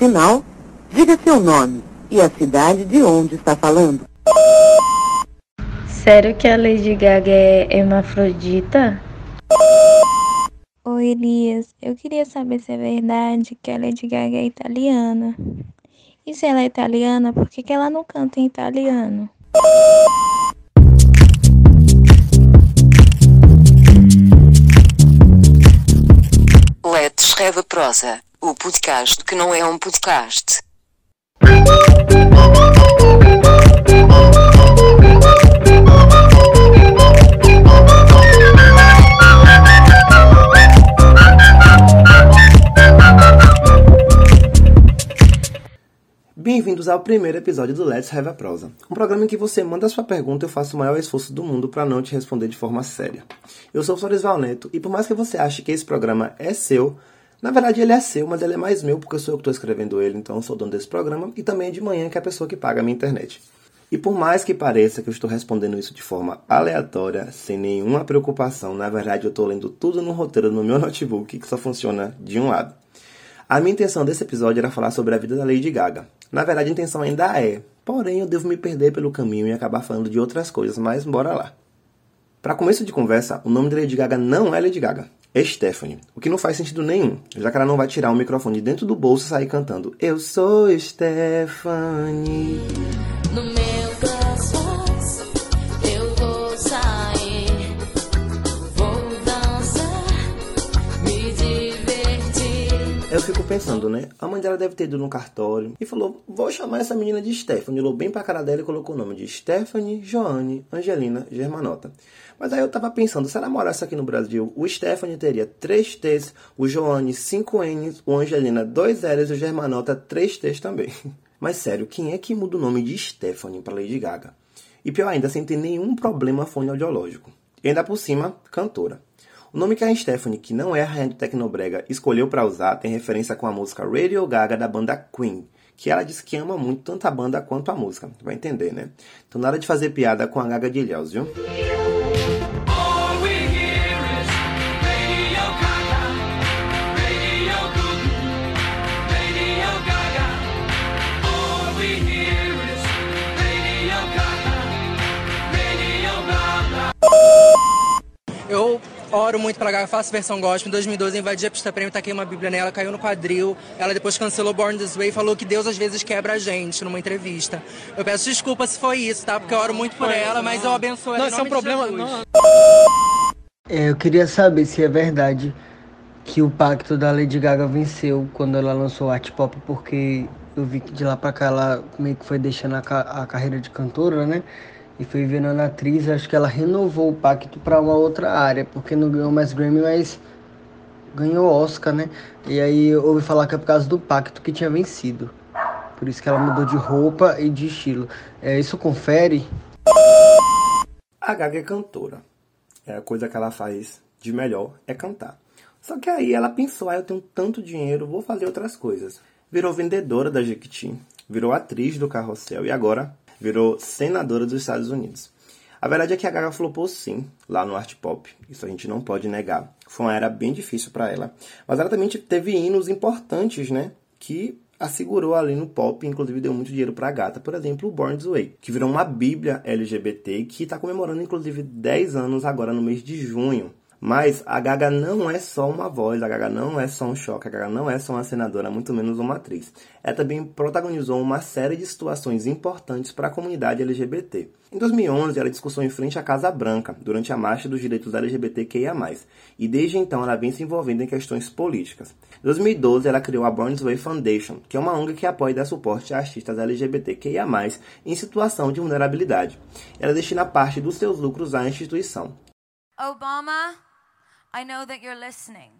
sinal, diga seu nome e a cidade de onde está falando. Sério que a Lady Gaga é hermafrodita? Oi, Elias. Eu queria saber se é verdade que a Lady Gaga é italiana. E se ela é italiana, por que, que ela não canta em italiano? Let's Have a Prosa, o podcast que não é um podcast. Bem-vindos ao primeiro episódio do Let's Have a Prosa, um programa em que você manda sua pergunta e eu faço o maior esforço do mundo para não te responder de forma séria. Eu sou o Floresval Neto e por mais que você ache que esse programa é seu, na verdade ele é seu, mas ele é mais meu porque sou eu que estou escrevendo ele, então sou dono desse programa e também é de manhã que é a pessoa que paga a minha internet. E por mais que pareça que eu estou respondendo isso de forma aleatória, sem nenhuma preocupação, na verdade eu estou lendo tudo no roteiro no meu notebook que só funciona de um lado. A minha intenção desse episódio era falar sobre a vida da Lady Gaga. Na verdade, a intenção ainda é, porém eu devo me perder pelo caminho e acabar falando de outras coisas, mas bora lá. Para começo de conversa, o nome da Lady Gaga não é Lady Gaga, Stephanie, o que não faz sentido nenhum, já que ela não vai tirar o microfone de dentro do bolso e sair cantando Eu sou Stephanie. No meu coração eu vou sair, vou dançar, me divertir. Eu fico pensando, né? A mãe dela deve ter ido no cartório e falou: Vou chamar essa menina de Stephanie. Olhou bem pra cara dela e colocou o nome de Stephanie, Joane, Angelina, Germanota. Mas aí eu tava pensando: se ela morasse aqui no Brasil, o Stephanie teria 3 T's, o Joane 5 N's, o Angelina 2 L's e o Germanota 3 T's também. Mas sério, quem é que muda o nome de Stephanie pra Lady Gaga? E pior ainda, sem ter nenhum problema fonoaudiológico. E ainda por cima, cantora. O nome que a Stephanie, que não é a rainha do Tecnobrega, escolheu para usar tem referência com a música Radio Gaga da banda Queen, que ela disse que ama muito tanto a banda quanto a música. Vai entender, né? Então nada de fazer piada com a Gaga de Ilhéus, viu? Oro muito pra Gaga, faço versão gospel. Em 2012 invadi a pista prêmio, taquei uma bíblia nela, caiu no quadril. Ela depois cancelou Born This Way e falou que Deus às vezes quebra a gente numa entrevista. Eu peço desculpa se foi isso, tá? Porque eu oro muito por ela, mas eu abençoo ela Não, isso é um problema. É, eu queria saber se é verdade que o pacto da Lady Gaga venceu quando ela lançou Art Pop, porque eu vi que de lá pra cá ela meio que foi deixando a, ca- a carreira de cantora, né? E foi virando atriz. Acho que ela renovou o pacto pra uma outra área, porque não ganhou mais Grammy, mas ganhou Oscar, né? E aí eu ouvi falar que é por causa do pacto que tinha vencido. Por isso que ela mudou de roupa e de estilo. É, isso confere? A Gaga é cantora. É a coisa que ela faz de melhor é cantar. Só que aí ela pensou, ah, eu tenho tanto dinheiro, vou fazer outras coisas. Virou vendedora da Jequiti, virou atriz do Carrossel e agora virou senadora dos Estados Unidos. A verdade é que a Gaga flopou sim, lá no Art Pop. Isso a gente não pode negar. Foi uma era bem difícil para ela. Mas ela também teve hinos importantes, né? Que a segurou ali no pop, inclusive deu muito dinheiro pra gata. Por exemplo, o Born This Way, que virou uma bíblia LGBT que está comemorando inclusive 10 anos agora no mês de junho. Mas a Gaga não é só uma voz, a Gaga não é só um choque, a Gaga não é só uma senadora, muito menos uma atriz. Ela também protagonizou uma série de situações importantes para a comunidade LGBT. Em 2011, ela discursou em frente à Casa Branca, durante a Marcha dos Direitos LGBTQIA+, e desde então ela vem se envolvendo em questões políticas. Em 2012, ela criou a Born This Way Foundation, que é uma ONG que apoia e dá suporte a artistas LGBTQIA+, em situação de vulnerabilidade. Ela destina parte dos seus lucros à instituição. Obama, I know that you're listening.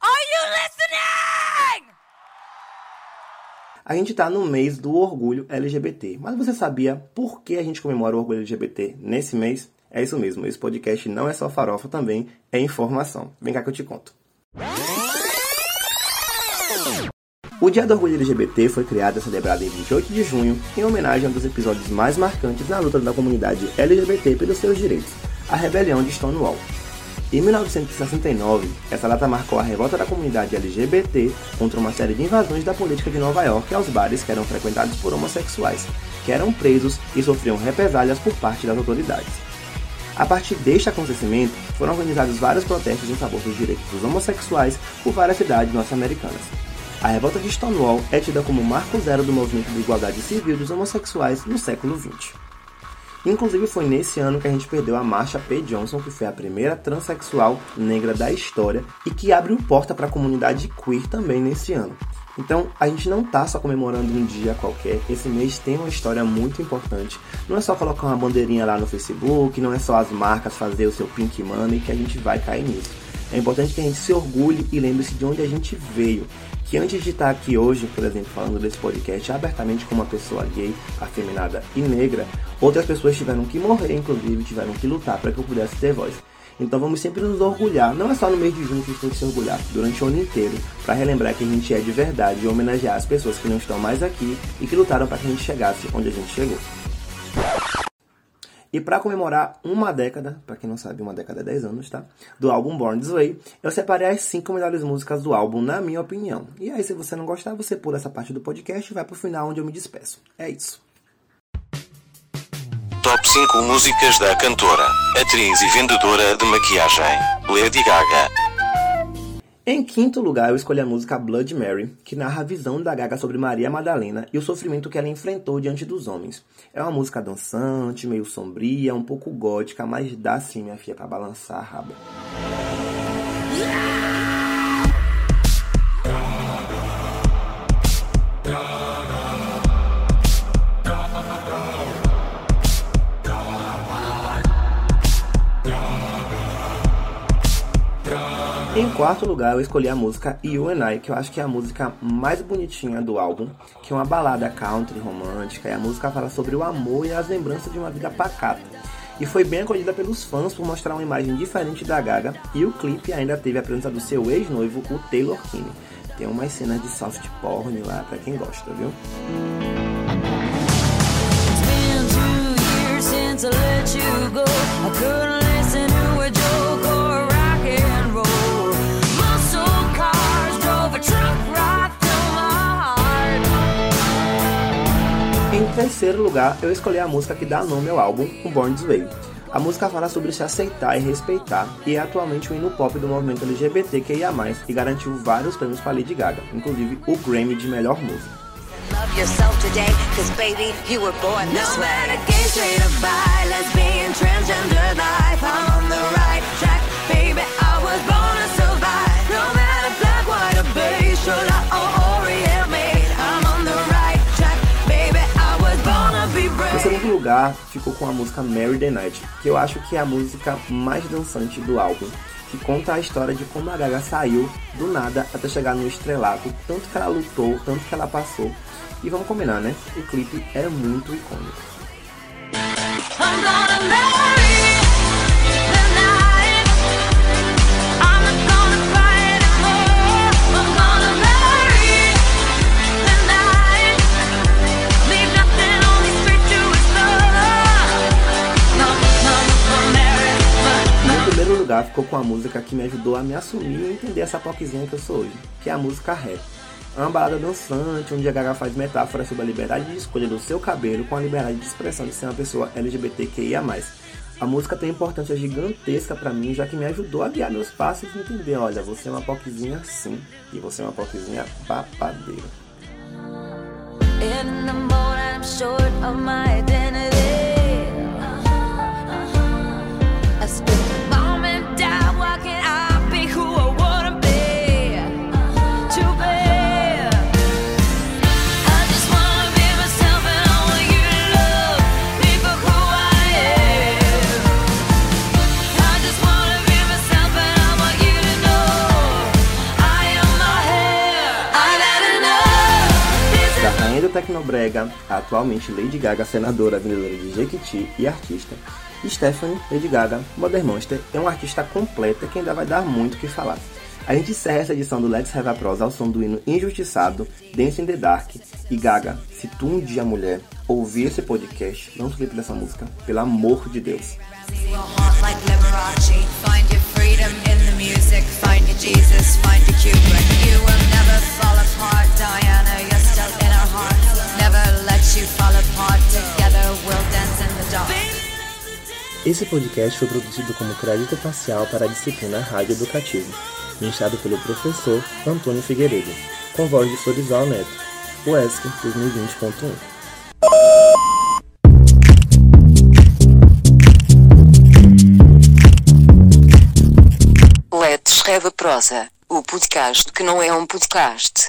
Are you listening? A gente está no mês do orgulho LGBT, mas você sabia por que a gente comemora o orgulho LGBT nesse mês? É isso mesmo, esse podcast não é só farofa, também é informação. Vem cá que eu te conto. O Dia do Orgulho LGBT foi criado e celebrado em 28 de junho, em homenagem a um dos episódios mais marcantes na luta da comunidade LGBT pelos seus direitos, a rebelião de Stonewall. Em 1969, essa data marcou a revolta da comunidade LGBT contra uma série de invasões da política de Nova York aos bares que eram frequentados por homossexuais, que eram presos e sofriam represálias por parte das autoridades. A partir deste acontecimento, foram organizados vários protestos em favor dos direitos dos homossexuais por várias cidades norte-americanas. A revolta de Stonewall é tida como o marco zero do movimento de igualdade civil dos homossexuais no século XX. Inclusive foi nesse ano que a gente perdeu a Marsha P. Johnson, que foi a primeira transexual negra da história e que abriu porta para a comunidade queer também nesse ano. Então, a gente não tá só comemorando um dia qualquer, esse mês tem uma história muito importante. Não é só colocar uma bandeirinha lá no Facebook, não é só as marcas fazer o seu pink money que a gente vai cair nisso. É importante que a gente se orgulhe e lembre-se de onde a gente veio. Que antes de estar aqui hoje, por exemplo, falando desse podcast abertamente como uma pessoa gay, afeminada e negra, outras pessoas tiveram que morrer, inclusive, tiveram que lutar para que eu pudesse ter voz. Então vamos sempre nos orgulhar, não é só no mês de junho que a gente tem que se orgulhar, durante o ano inteiro, para relembrar que a gente é de verdade e homenagear as pessoas que não estão mais aqui e que lutaram para que a gente chegasse onde a gente chegou. E para comemorar uma década, para quem não sabe, uma década é 10 anos, tá? Do álbum Born This Way, eu separei as 5 melhores músicas do álbum, na minha opinião. E aí, se você não gostar, você pula essa parte do podcast e vai pro final onde eu me despeço. É isso. Top 5 músicas da cantora, atriz e vendedora de maquiagem, Lady Gaga. Em quinto lugar, eu escolhi a música Blood Mary, que narra a visão da Gaga sobre Maria Madalena e o sofrimento que ela enfrentou diante dos homens. É uma música dançante, meio sombria, um pouco gótica, mas dá sim, minha filha, pra balançar a raba. Quarto lugar, eu escolhi a música You and I, que eu acho que é a música mais bonitinha do álbum, que é uma balada country romântica, e a música fala sobre o amor e as lembranças de uma vida pacata. E foi bem acolhida pelos fãs por mostrar uma imagem diferente da Gaga, e o clipe ainda teve a presença do seu ex-noivo, o Taylor Kinney. Tem umas cenas de soft porn lá pra quem gosta, viu? since terceiro lugar, eu escolhi a música que dá nome ao álbum, o Born This Way. A música fala sobre se aceitar e respeitar, e é atualmente o hino pop do movimento LGBTQIA+, e garantiu vários prêmios para Lady Gaga, inclusive o Grammy de melhor música. Love lugar, ficou com a música Mary the Night, que eu acho que é a música mais dançante do álbum, que conta a história de como a Gaga saiu do nada até chegar no estrelato, tanto que ela lutou, tanto que ela passou. E vamos combinar, né? O clipe é muito icônico. Com a música que me ajudou a me assumir e entender essa popzinha que eu sou hoje, que é a música Rap. É uma balada dançante, onde a Gaga faz metáforas sobre a liberdade de escolha do seu cabelo com a liberdade de expressão de ser uma pessoa LGBTQIA+. A música tem importância gigantesca pra mim, já que me ajudou a guiar meus passos e entender, olha, você é uma popzinha sim, e você é uma popzinha babadeira. Tecnobrega, atualmente Lady Gaga, senadora, vendedora de Jequiti e artista. E Stephanie, Lady Gaga, Modern Monster, é uma artista completa que ainda vai dar muito o que falar. A gente encerra essa edição do Let's Have a Prose ao som do hino Injustiçado, Dance in the Dark. E Gaga, se tu um dia, mulher, ouvir esse podcast, não se livre dessa música, pelo amor de Deus. Jesus, find. You will never fall apart, Diane. Esse podcast foi produzido como crédito parcial para a disciplina Rádio Educativo, ministrado pelo professor Antônio Figueiredo, com voz de Florizal Neto, UESC 2020.1. Escreve Prosa, o podcast que não é um podcast.